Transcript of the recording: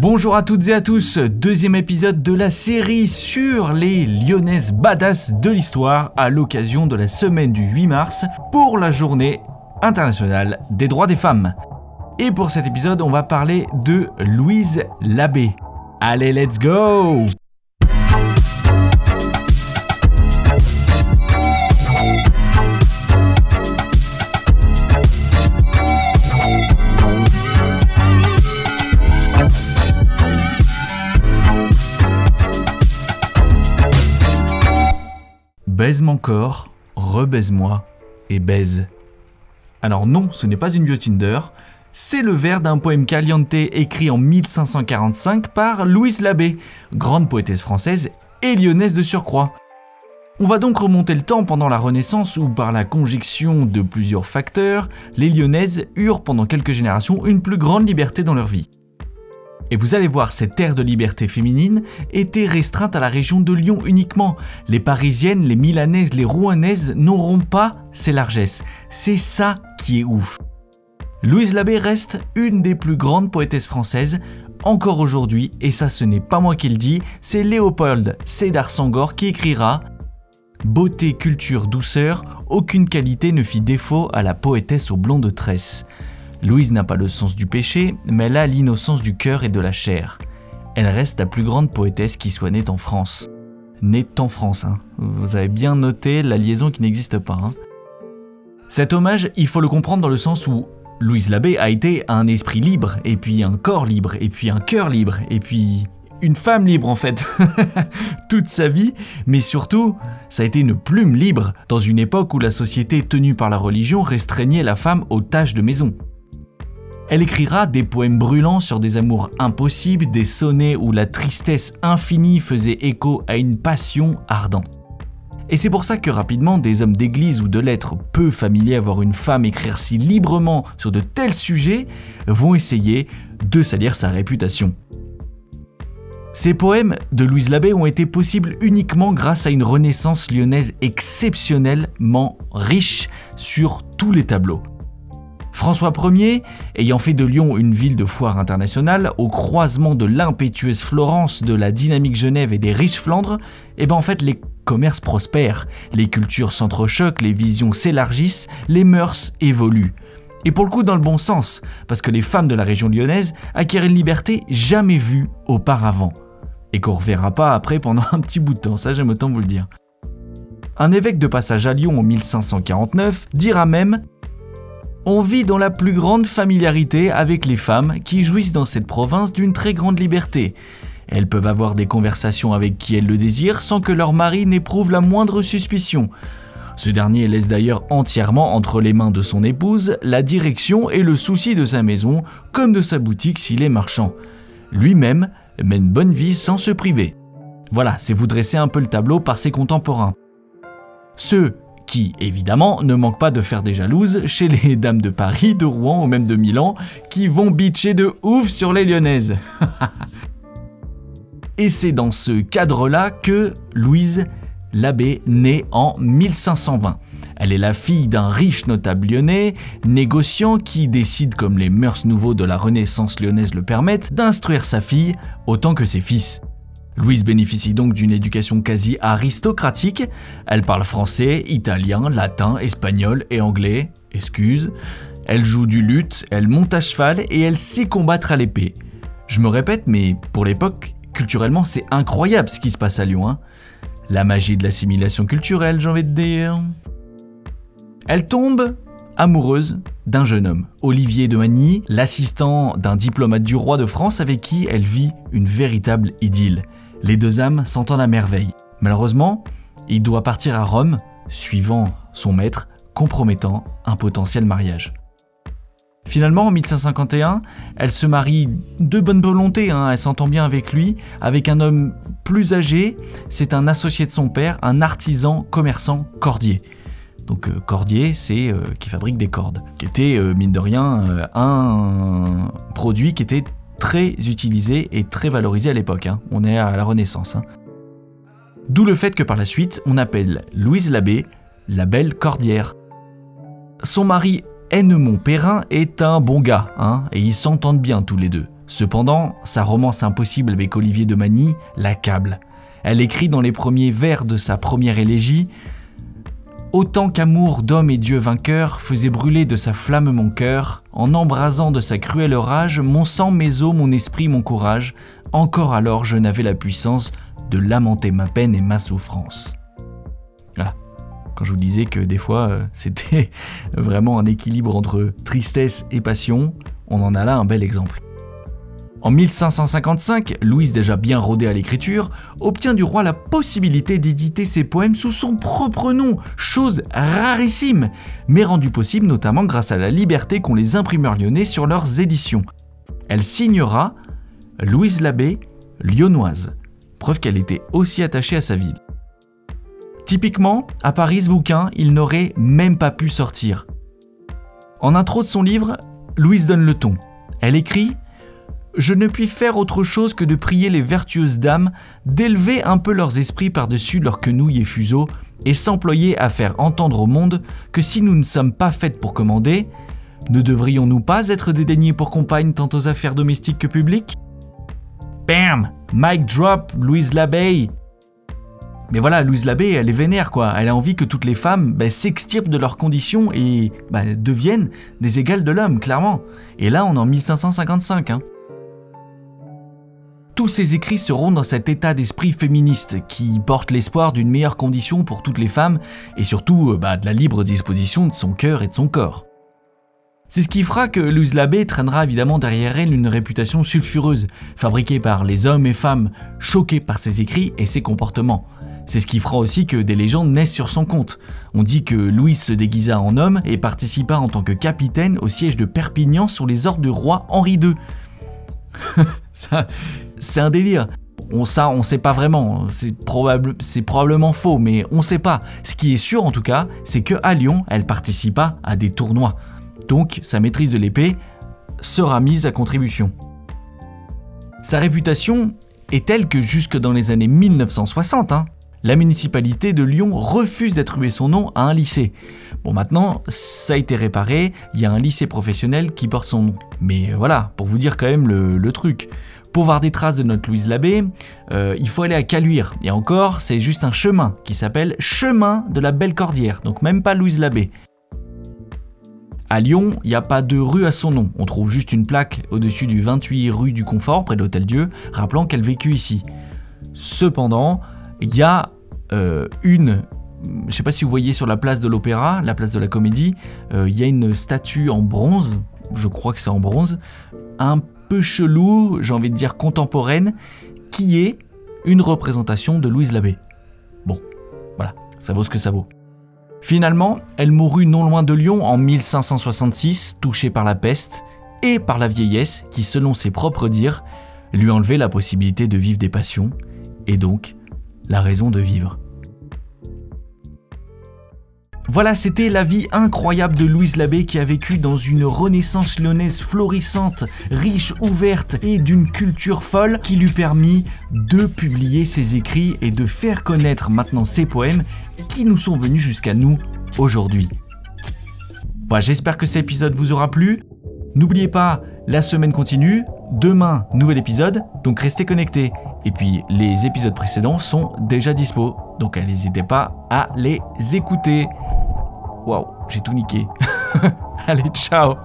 Bonjour à toutes et à tous, deuxième épisode de la série sur les lyonnaises badass de l'histoire à l'occasion de la semaine du 8 mars pour la journée internationale des droits des femmes. Et pour cet épisode, on va parler de Louise Labbé. Allez, let's go baise mon corps, rebaise-moi et baise. Alors non, ce n'est pas une bio Tinder, c'est le vers d'un poème caliente écrit en 1545 par Louise Labbé, grande poétesse française et lyonnaise de surcroît. On va donc remonter le temps pendant la Renaissance où, par la conjonction de plusieurs facteurs, les lyonnaises eurent pendant quelques générations une plus grande liberté dans leur vie. Et vous allez voir, cette ère de liberté féminine était restreinte à la région de Lyon uniquement. Les Parisiennes, les Milanaises, les Rouennaises n'auront pas ces largesses. C'est ça qui est ouf. Louise Labbé reste une des plus grandes poétesses françaises, encore aujourd'hui, et ça ce n'est pas moi qui le dis, c'est Léopold Sédar Sangor qui écrira Beauté, culture, douceur, aucune qualité ne fit défaut à la poétesse aux blondes tresses. Louise n'a pas le sens du péché, mais elle a l'innocence du cœur et de la chair. Elle reste la plus grande poétesse qui soit née en France. Née en France, hein. vous avez bien noté la liaison qui n'existe pas. Hein. Cet hommage, il faut le comprendre dans le sens où Louise Labbé a été un esprit libre, et puis un corps libre, et puis un cœur libre, et puis une femme libre en fait, toute sa vie, mais surtout, ça a été une plume libre dans une époque où la société tenue par la religion restreignait la femme aux tâches de maison. Elle écrira des poèmes brûlants sur des amours impossibles, des sonnets où la tristesse infinie faisait écho à une passion ardente. Et c'est pour ça que rapidement, des hommes d'église ou de lettres peu familiers à voir une femme écrire si librement sur de tels sujets vont essayer de salir sa réputation. Ces poèmes de Louise Labbé ont été possibles uniquement grâce à une renaissance lyonnaise exceptionnellement riche sur tous les tableaux. François Ier, ayant fait de Lyon une ville de foire internationale, au croisement de l'impétueuse Florence, de la dynamique Genève et des riches Flandres, eh ben en fait les commerces prospèrent, les cultures s'entrechoquent, les visions s'élargissent, les mœurs évoluent. Et pour le coup dans le bon sens, parce que les femmes de la région lyonnaise acquièrent une liberté jamais vue auparavant. Et qu'on reverra pas après pendant un petit bout de temps, ça j'aime autant vous le dire. Un évêque de passage à Lyon en 1549 dira même on vit dans la plus grande familiarité avec les femmes qui jouissent dans cette province d'une très grande liberté. Elles peuvent avoir des conversations avec qui elles le désirent sans que leur mari n'éprouve la moindre suspicion. Ce dernier laisse d'ailleurs entièrement entre les mains de son épouse la direction et le souci de sa maison comme de sa boutique s'il est marchand. Lui-même mène bonne vie sans se priver. Voilà, c'est vous dresser un peu le tableau par ses contemporains. Ceux qui, évidemment, ne manque pas de faire des jalouses chez les dames de Paris, de Rouen ou même de Milan, qui vont bitcher de ouf sur les lyonnaises. Et c'est dans ce cadre-là que Louise Labbé naît en 1520. Elle est la fille d'un riche notable lyonnais, négociant qui décide, comme les mœurs nouveaux de la Renaissance lyonnaise le permettent, d'instruire sa fille autant que ses fils. Louise bénéficie donc d'une éducation quasi aristocratique. Elle parle français, italien, latin, espagnol et anglais. Excuse. Elle joue du luth, elle monte à cheval et elle sait combattre à l'épée. Je me répète, mais pour l'époque, culturellement, c'est incroyable ce qui se passe à Lyon. Hein. La magie de l'assimilation culturelle, j'ai envie de dire. Elle tombe amoureuse d'un jeune homme, Olivier de Magny, l'assistant d'un diplomate du roi de France avec qui elle vit une véritable idylle. Les deux âmes s'entendent à merveille. Malheureusement, il doit partir à Rome, suivant son maître, compromettant un potentiel mariage. Finalement, en 1551, elle se marie de bonne volonté, hein, elle s'entend bien avec lui, avec un homme plus âgé, c'est un associé de son père, un artisan commerçant cordier. Donc euh, cordier, c'est euh, qui fabrique des cordes, qui était, euh, mine de rien, un produit qui était très utilisé et très valorisé à l'époque. Hein. On est à la Renaissance. Hein. D'où le fait que par la suite, on appelle Louise Labbé la belle cordière. Son mari Hennemont Perrin est un bon gars, hein, et ils s'entendent bien tous les deux. Cependant, sa romance impossible avec Olivier de Magny l'accable. Elle écrit dans les premiers vers de sa première élégie Autant qu'amour d'homme et Dieu vainqueur faisait brûler de sa flamme mon cœur, en embrasant de sa cruelle rage mon sang, mes os, mon esprit, mon courage, encore alors je n'avais la puissance de lamenter ma peine et ma souffrance. Voilà. Quand je vous disais que des fois euh, c'était vraiment un équilibre entre tristesse et passion, on en a là un bel exemple. En 1555, Louise, déjà bien rodée à l'écriture, obtient du roi la possibilité d'éditer ses poèmes sous son propre nom, chose rarissime, mais rendue possible notamment grâce à la liberté qu'ont les imprimeurs lyonnais sur leurs éditions. Elle signera Louise Labbé, lyonnoise, preuve qu'elle était aussi attachée à sa ville. Typiquement, à Paris, bouquin, il n'aurait même pas pu sortir. En intro de son livre, Louise donne le ton. Elle écrit je ne puis faire autre chose que de prier les vertueuses dames d'élever un peu leurs esprits par-dessus leurs quenouilles et fuseaux, et s'employer à faire entendre au monde que si nous ne sommes pas faites pour commander, ne devrions-nous pas être dédaignés pour compagne tant aux affaires domestiques que publiques? Bam Mic drop, Louise Labeille mais voilà, Louise Labbé, elle est vénère quoi. Elle a envie que toutes les femmes bah, s'extirpent de leurs conditions et bah, deviennent des égales de l'homme, clairement. Et là, on est en 1555. Hein tous ses écrits seront dans cet état d'esprit féministe qui porte l'espoir d'une meilleure condition pour toutes les femmes et surtout euh, bah, de la libre disposition de son cœur et de son corps. C'est ce qui fera que Louise Labbé traînera évidemment derrière elle une réputation sulfureuse, fabriquée par les hommes et femmes choqués par ses écrits et ses comportements. C'est ce qui fera aussi que des légendes naissent sur son compte. On dit que Louise se déguisa en homme et participa en tant que capitaine au siège de Perpignan sur les ordres du roi Henri II. c'est un délire. On, ça, on sait pas vraiment. C'est probablement faux, mais on sait pas. Ce qui est sûr en tout cas, c'est que à Lyon, elle participa à des tournois. Donc, sa maîtrise de l'épée sera mise à contribution. Sa réputation est telle que jusque dans les années 1960, hein, la municipalité de Lyon refuse d'attribuer son nom à un lycée. Bon, maintenant, ça a été réparé, il y a un lycée professionnel qui porte son nom. Mais voilà, pour vous dire quand même le, truc. Pour voir des traces de notre Louise Labbé, euh, il faut aller à Caluire. Et encore, c'est juste un chemin qui s'appelle Chemin de la Belle Cordière, donc même pas Louise Labbé. À Lyon, il n'y a pas de rue à son nom. On trouve juste une plaque au-dessus du 28 rue du Confort, près de l'Hôtel Dieu, rappelant qu'elle vécut ici. Cependant, il y a euh, une je ne sais pas si vous voyez sur la place de l'Opéra, la place de la Comédie, euh, il y a une statue en bronze, je crois que c'est en bronze, peu chelou, j'ai envie de dire contemporaine, qui est une représentation de Louise Labbé. Bon, voilà, ça vaut ce que ça vaut. Finalement, elle mourut non loin de Lyon en 1566, touchée par la peste et par la vieillesse qui, selon ses propres dires, lui enlevait la possibilité de vivre des passions et donc la raison de vivre. Voilà, c'était la vie incroyable de Louise Labbé qui a vécu dans une renaissance lyonnaise florissante, riche, ouverte et d'une culture folle qui lui permit de publier ses écrits et de faire connaître maintenant ses poèmes qui nous sont venus jusqu'à nous aujourd'hui. Voilà, j'espère que cet épisode vous aura plu. N'oubliez pas, la semaine continue. Demain, nouvel épisode, donc restez connectés. Et puis, les épisodes précédents sont déjà dispo, donc n'hésitez pas à les écouter. Waouh, j'ai tout niqué. Allez, ciao